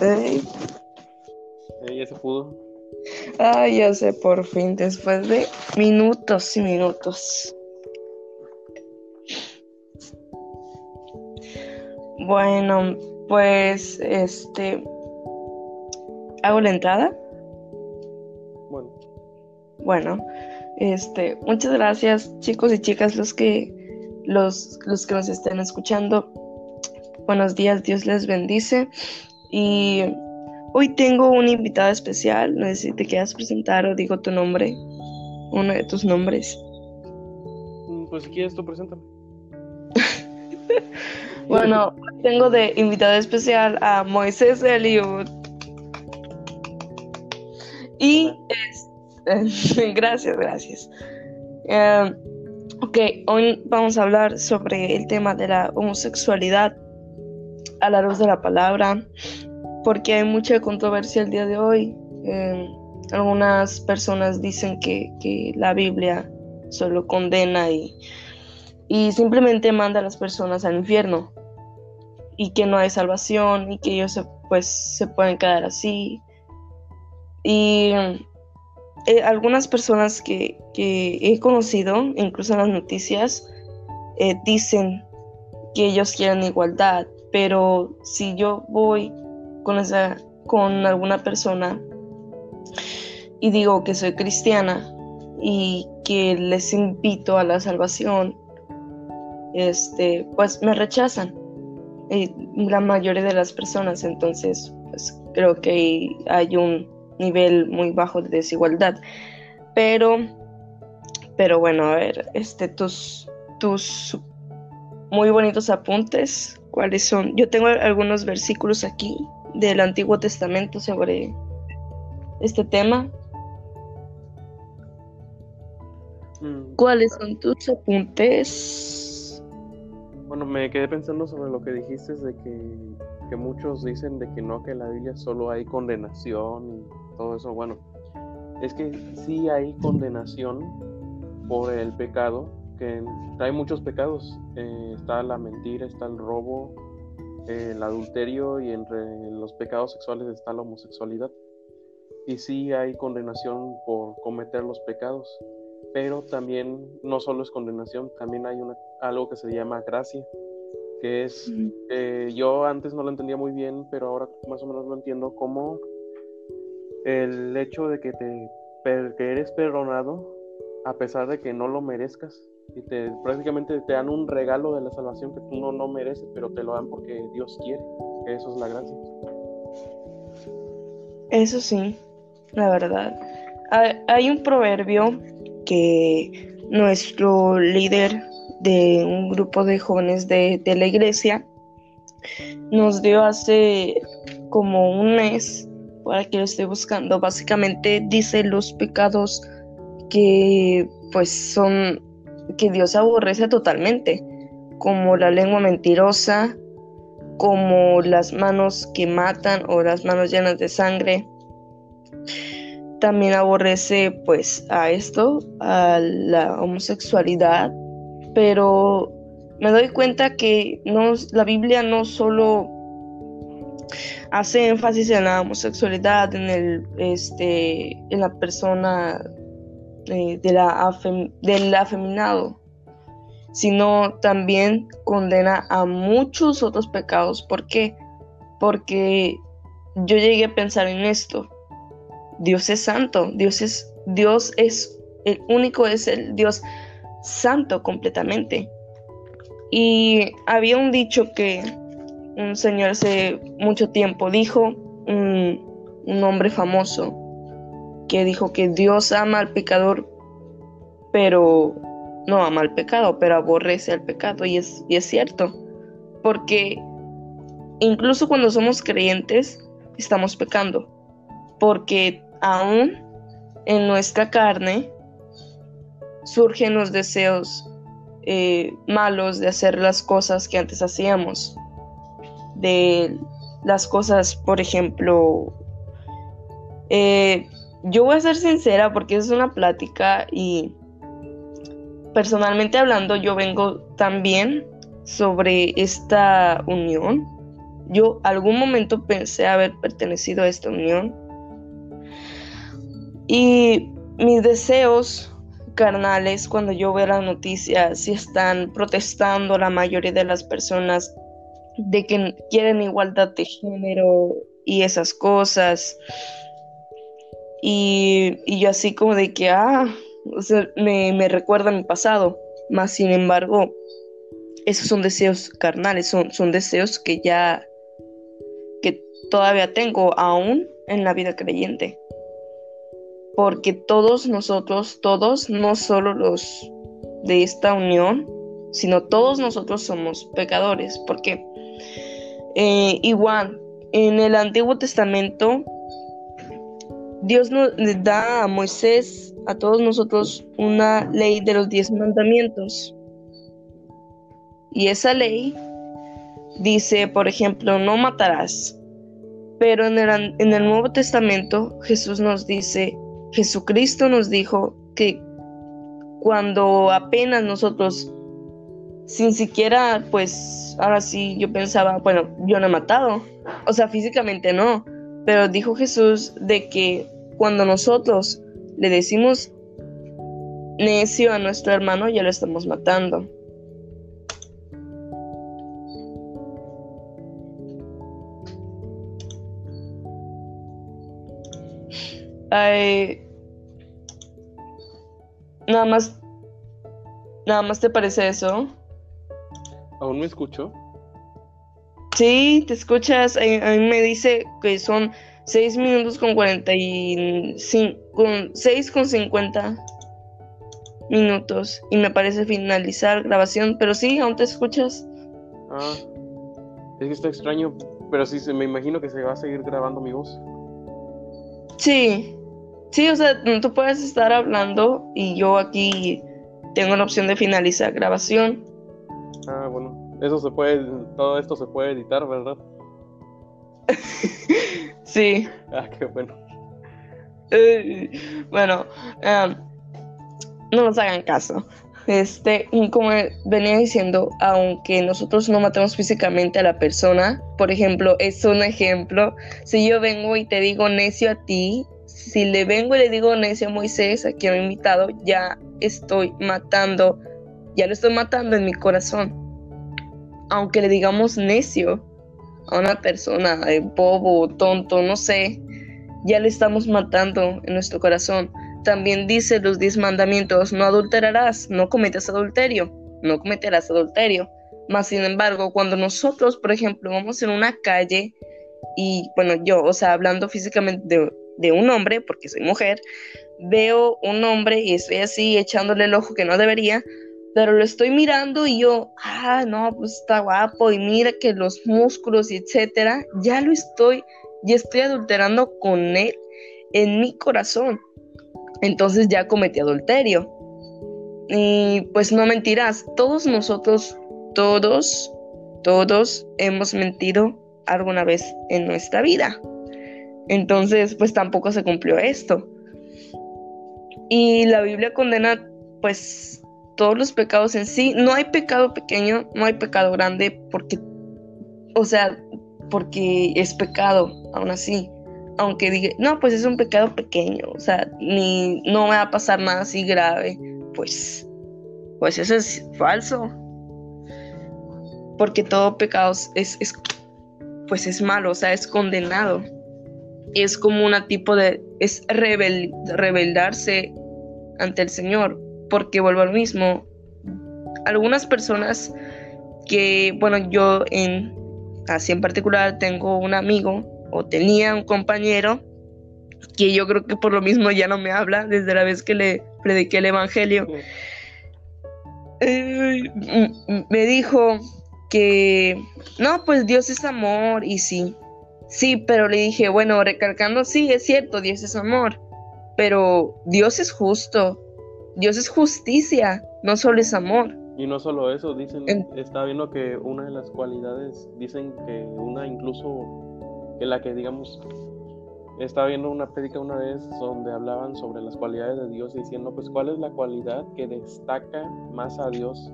Ey. ya se pudo. Ay, ya sé, por fin, después de minutos y minutos. Bueno, pues, este, hago la entrada. Bueno, Bueno, este, muchas gracias, chicos y chicas, los que, los, los que nos estén escuchando. Buenos días, Dios les bendice. Y hoy tengo una invitada especial. No sé si te quieras presentar o digo tu nombre, uno de tus nombres. mm, pues si quieres tú preséntame. Bueno, tengo de invitada especial a Moisés Eliud. Y es- gracias, gracias. Eh, ok, hoy vamos a hablar sobre el tema de la homosexualidad a la luz de la palabra, porque hay mucha controversia el día de hoy. Eh, algunas personas dicen que, que la Biblia solo condena y, y simplemente manda a las personas al infierno y que no hay salvación y que ellos se, pues se pueden quedar así. Y eh, algunas personas que, que he conocido, incluso en las noticias, eh, dicen que ellos quieren igualdad, pero si yo voy con esa con alguna persona y digo que soy cristiana y que les invito a la salvación, este, pues me rechazan eh, la mayoría de las personas, entonces pues creo que hay un nivel muy bajo de desigualdad. Pero, pero bueno, a ver, este, tus, tus muy bonitos apuntes, ¿cuáles son? Yo tengo algunos versículos aquí del Antiguo Testamento sobre este tema. Mm, ¿Cuáles son tus apuntes? Bueno, me quedé pensando sobre lo que dijiste de que, que muchos dicen de que no, que en la Biblia solo hay condenación y todo eso. Bueno, es que sí hay condenación por el pecado, que hay muchos pecados. Eh, está la mentira, está el robo, eh, el adulterio y entre los pecados sexuales está la homosexualidad. Y sí hay condenación por cometer los pecados, pero también no solo es condenación, también hay una, algo que se llama gracia, que es, eh, yo antes no lo entendía muy bien, pero ahora más o menos lo entiendo como el hecho de que, te, que eres perdonado a pesar de que no lo merezcas. Y te, prácticamente te dan un regalo de la salvación que tú no, no mereces, pero te lo dan porque Dios quiere. Eso es la gracia. Eso sí, la verdad. Hay, hay un proverbio que nuestro líder de un grupo de jóvenes de, de la iglesia nos dio hace como un mes, para que lo esté buscando. Básicamente dice los pecados que pues son que Dios aborrece totalmente, como la lengua mentirosa, como las manos que matan o las manos llenas de sangre. También aborrece pues a esto, a la homosexualidad, pero me doy cuenta que no, la Biblia no solo hace énfasis en la homosexualidad, en el este, en la persona eh, de la del afeminado, sino también condena a muchos otros pecados. ¿Por qué? Porque yo llegué a pensar en esto. Dios es santo, Dios es, Dios es, el único es el Dios santo completamente. Y había un dicho que un señor hace mucho tiempo dijo, un, un hombre famoso, que dijo que Dios ama al pecador, pero no ama al pecado, pero aborrece al pecado. Y es, y es cierto, porque incluso cuando somos creyentes, estamos pecando, porque aún en nuestra carne surgen los deseos eh, malos de hacer las cosas que antes hacíamos, de las cosas, por ejemplo, eh, yo voy a ser sincera porque es una plática y personalmente hablando yo vengo también sobre esta unión yo algún momento pensé haber pertenecido a esta unión. Y mis deseos carnales, cuando yo veo las noticias, si están protestando la mayoría de las personas de que quieren igualdad de género y esas cosas. Y, yo así como de que, ah, me, me recuerda mi pasado. Más sin embargo, esos son deseos carnales, son, son deseos que ya, que todavía tengo aún en la vida creyente porque todos nosotros, todos, no solo los de esta unión, sino todos nosotros somos pecadores, porque eh, igual en el Antiguo Testamento Dios nos da a Moisés, a todos nosotros, una ley de los diez mandamientos. Y esa ley dice, por ejemplo, no matarás. Pero en el, en el Nuevo Testamento Jesús nos dice, Jesucristo nos dijo que cuando apenas nosotros, sin siquiera, pues, ahora sí yo pensaba, bueno, yo no he matado, o sea, físicamente no, pero dijo Jesús de que cuando nosotros le decimos necio a nuestro hermano, ya lo estamos matando. Ay, nada más, nada más te parece eso. ¿Aún me escucho? Sí, te escuchas. A, mí me dice que son 6 minutos con 45, con 6 con 50 minutos y me parece finalizar grabación, pero sí, aún te escuchas. Ah, es que está extraño, pero sí, me imagino que se va a seguir grabando mi voz. Sí, Sí, o sea, tú puedes estar hablando y yo aquí tengo la opción de finalizar grabación. Ah, bueno, eso se puede, todo esto se puede editar, ¿verdad? sí. Ah, qué bueno. Eh, bueno, em, no nos hagan caso. Este, como venía diciendo, aunque nosotros no matemos físicamente a la persona, por ejemplo, es un ejemplo, si yo vengo y te digo necio a ti, si le vengo y le digo necio a Moisés, a quien he invitado, ya estoy matando, ya lo estoy matando en mi corazón. Aunque le digamos necio a una persona, eh, bobo, tonto, no sé, ya le estamos matando en nuestro corazón. También dice los diez mandamientos, no adulterarás, no cometas adulterio, no cometerás adulterio. Más sin embargo, cuando nosotros, por ejemplo, vamos en una calle y, bueno, yo, o sea, hablando físicamente de, de un hombre, porque soy mujer, veo un hombre y estoy así echándole el ojo que no debería, pero lo estoy mirando y yo, ah, no, pues está guapo y mira que los músculos y etcétera, ya lo estoy, ya estoy adulterando con él en mi corazón. Entonces ya cometí adulterio. Y pues no mentirás, todos nosotros, todos, todos hemos mentido alguna vez en nuestra vida. Entonces, pues tampoco se cumplió esto. Y la Biblia condena, pues, todos los pecados en sí. No hay pecado pequeño, no hay pecado grande, porque, o sea, porque es pecado, aún así. Aunque diga, no, pues es un pecado pequeño, o sea, ni no me va a pasar nada así grave, pues, pues eso es falso. Porque todo pecado es, es pues es malo, o sea, es condenado es como una tipo de, es rebel, rebeldarse ante el Señor, porque vuelvo al mismo, algunas personas que, bueno, yo en, así en particular tengo un amigo o tenía un compañero que yo creo que por lo mismo ya no me habla desde la vez que le prediqué el Evangelio. Eh, me dijo que, no, pues Dios es amor y sí, Sí, pero le dije, bueno, recalcando, sí, es cierto, Dios es amor, pero Dios es justo, Dios es justicia, no solo es amor. Y no solo eso, dicen, está viendo que una de las cualidades, dicen que una incluso, que la que digamos, estaba viendo una prédica una vez donde hablaban sobre las cualidades de Dios diciendo, pues, ¿cuál es la cualidad que destaca más a Dios?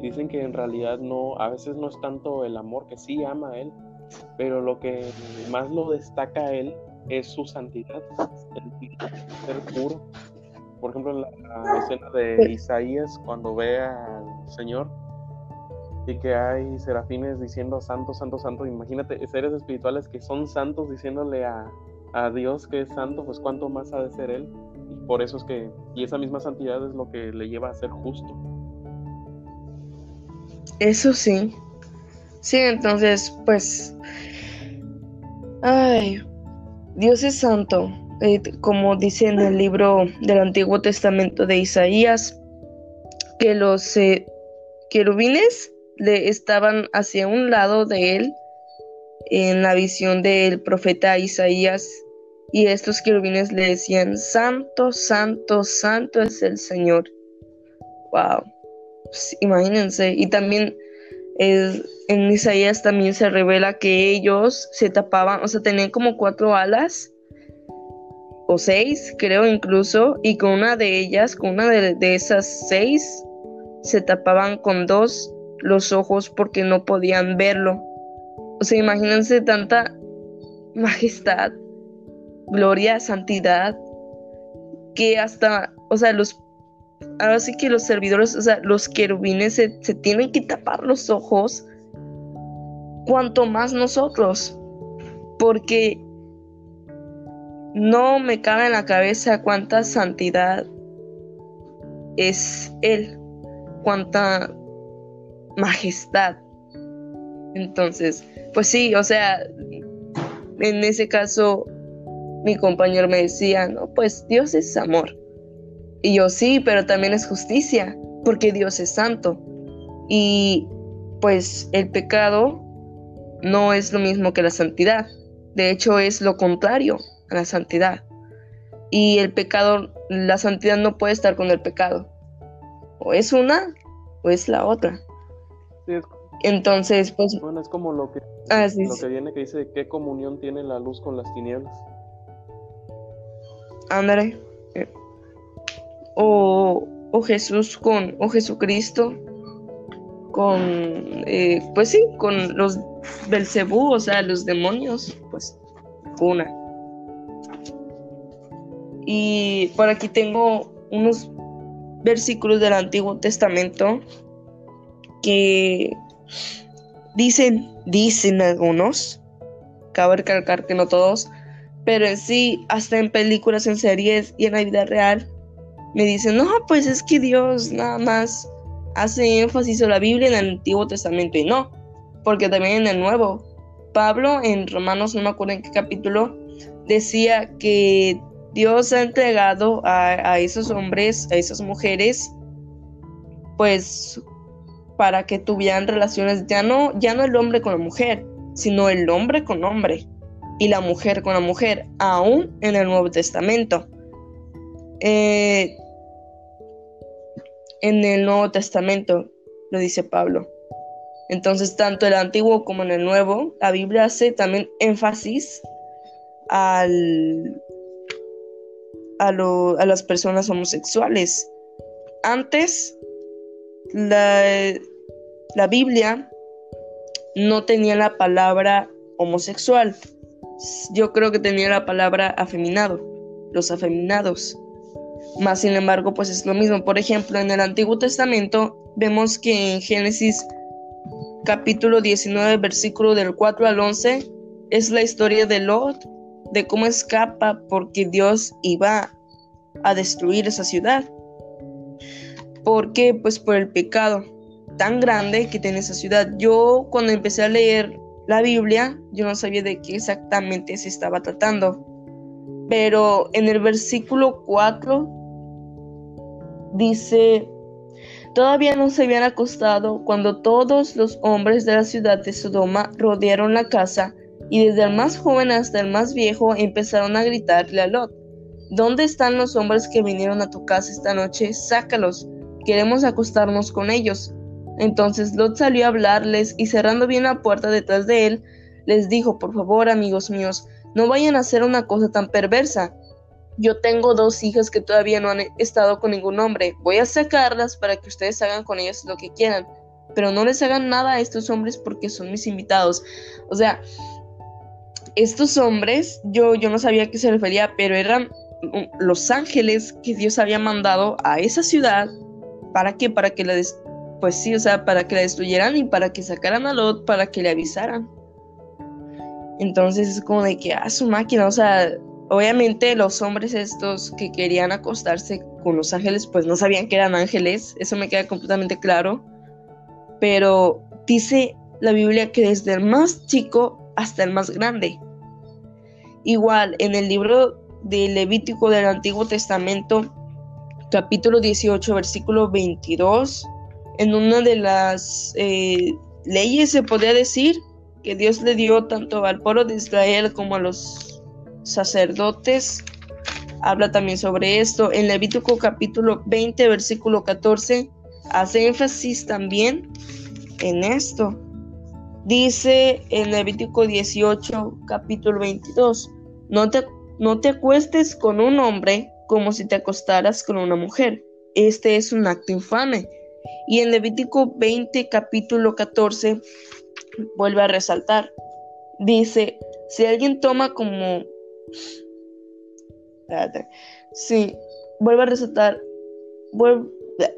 Dicen que en realidad no, a veces no es tanto el amor, que sí ama a Él, pero lo que más lo destaca a él es su santidad, el ser puro. Por ejemplo, en la escena de Isaías, cuando ve al Señor y que hay serafines diciendo santo, santo, santo, imagínate seres espirituales que son santos diciéndole a, a Dios que es santo, pues cuánto más ha de ser Él. Y por eso es que, y esa misma santidad es lo que le lleva a ser justo. Eso sí. Sí, entonces, pues. Ay, Dios es santo. Eh, como dice en el libro del Antiguo Testamento de Isaías, que los eh, querubines le estaban hacia un lado de él en la visión del profeta Isaías y estos querubines le decían, Santo, Santo, Santo es el Señor. Wow, pues, imagínense. Y también en Isaías también se revela que ellos se tapaban, o sea, tenían como cuatro alas o seis, creo incluso, y con una de ellas, con una de, de esas seis, se tapaban con dos los ojos porque no podían verlo. O sea, imagínense tanta majestad, gloria, santidad, que hasta, o sea, los, ahora sí que los servidores, o sea, los querubines se, tienen que tapar los ojos, cuanto más nosotros, porque no me cabe en la cabeza cuánta santidad es Él, cuánta majestad. Entonces, pues sí, o sea, en ese caso mi compañero me decía, no, pues Dios es amor. Y yo sí, pero también es justicia, porque Dios es santo. Y pues el pecado no es lo mismo que la santidad. De hecho, es lo contrario a la santidad. Y el pecado, la santidad no puede estar con el pecado. O es una o es la otra. Entonces, pues. Bueno, es como lo que, ah, lo que viene que dice: ¿qué comunión tiene la luz con las tinieblas? Ándale. O, o, Jesús con. O Jesucristo con. Eh, pues sí, con los Belcebú, o sea, los demonios. Pues, una. Y por aquí tengo unos versículos del Antiguo Testamento que dicen, dicen algunos, cabe recalcar que no todos, pero en sí, hasta en películas, en series y en la vida real, me dicen, no, pues es que Dios nada más hace énfasis en la Biblia en el Antiguo Testamento y no, porque también en el Nuevo. Pablo en Romanos, no me acuerdo en qué capítulo, decía que Dios ha entregado a, esos hombres, a esas mujeres, pues para que tuvieran relaciones ya no, ya no el hombre con la mujer, sino el hombre con hombre y la mujer con la mujer, aún en el Nuevo Testamento. Eh, en el Nuevo Testamento lo dice Pablo. Entonces, tanto el Antiguo como en el Nuevo, la Biblia hace también énfasis al, a, las personas homosexuales. Antes la, Biblia no tenía la palabra homosexual. Yo creo que tenía la palabra afeminado, los afeminados. Más sin embargo, pues es lo mismo. Por ejemplo, en el Antiguo Testamento vemos que en Génesis capítulo 19, versículo del 4 al 11, es la historia de Lot, de cómo escapa porque Dios iba a destruir esa ciudad. ¿Por qué? Pues por el pecado tan grande que tiene esa ciudad. Yo cuando empecé a leer la Biblia, yo no sabía de qué exactamente se estaba tratando. Pero en el versículo 4 dice, todavía no se habían acostado cuando todos los hombres de la ciudad de Sodoma rodearon la casa y desde el más joven hasta el más viejo empezaron a gritarle a Lot, ¿dónde están los hombres que vinieron a tu casa esta noche? Sácalos queremos acostarnos con ellos. Entonces Lot salió a hablarles y cerrando bien la puerta detrás de él, les dijo, por favor, amigos míos, no vayan a hacer una cosa tan perversa. Yo tengo dos hijas que todavía no han estado con ningún hombre. Voy a sacarlas para que ustedes hagan con ellas lo que quieran. pero no les hagan nada a estos hombres porque son mis invitados. O sea, estos hombres, yo, yo no sabía a qué se refería, pero eran los ángeles que Dios había mandado a esa ciudad. ¿Para qué? Para que la, pues sí, o sea, para que la destruyeran y para que sacaran a Lot, para que le avisaran. Entonces es como de que, a ah, su máquina, o sea, obviamente los hombres estos que querían acostarse con los ángeles, pues no sabían que eran ángeles, eso me queda completamente claro. Pero dice la Biblia que desde el más chico hasta el más grande. Igual, en el libro de Levítico del Antiguo Testamento, capítulo 18, versículo 22, en una de las eh, leyes se podría decir que Dios le dio tanto al pueblo de Israel como a los sacerdotes. Habla también sobre esto. En Levítico capítulo 20, versículo 14, hace énfasis también en esto. Dice en Levítico 18, capítulo 22, no te, no te acuestes con un hombre como si te acostaras con una mujer. Este es un acto infame y en Levítico 20, capítulo 14, vuelve a resaltar. Dice, si alguien toma como... Sí, vuelve a resaltar.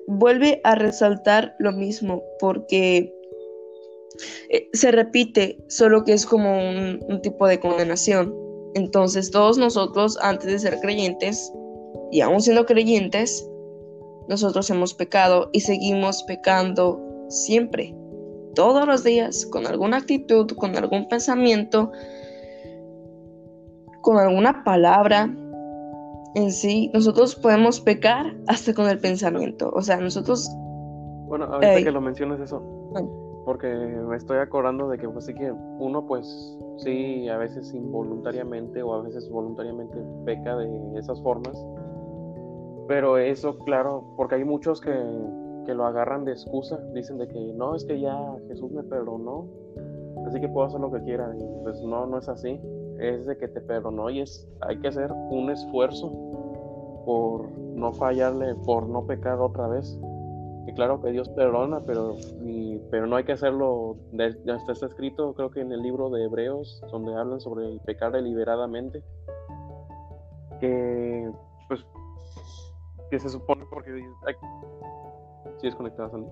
Vuelve, a resaltar lo mismo porque eh, se repite, solo que es como un, un tipo de condenación. Entonces todos nosotros, antes de ser creyentes, y aún siendo creyentes, nosotros hemos pecado y seguimos pecando siempre, todos los días, con alguna actitud, con algún pensamiento, con alguna palabra en sí. Nosotros podemos pecar hasta con el pensamiento. O sea, nosotros... Bueno, ahorita que lo mencionas eso, porque me estoy acordando de que pues sí que uno pues sí, a veces involuntariamente o a veces voluntariamente peca de esas formas pero eso, claro, porque hay muchos que, lo agarran de excusa, dicen de que no, es que ya Jesús me perdonó, así que puedo hacer lo que quiera. Y pues no, no es así. Es de que te perdonó y es, hay que hacer un esfuerzo por no fallarle, por no pecar otra vez. Y claro que Dios perdona, pero, pero no hay que hacerlo, ya está escrito creo que en el libro de Hebreos, donde hablan sobre el pecar deliberadamente, que pues que se supone porque... ¿Sí es conectada, Sandy?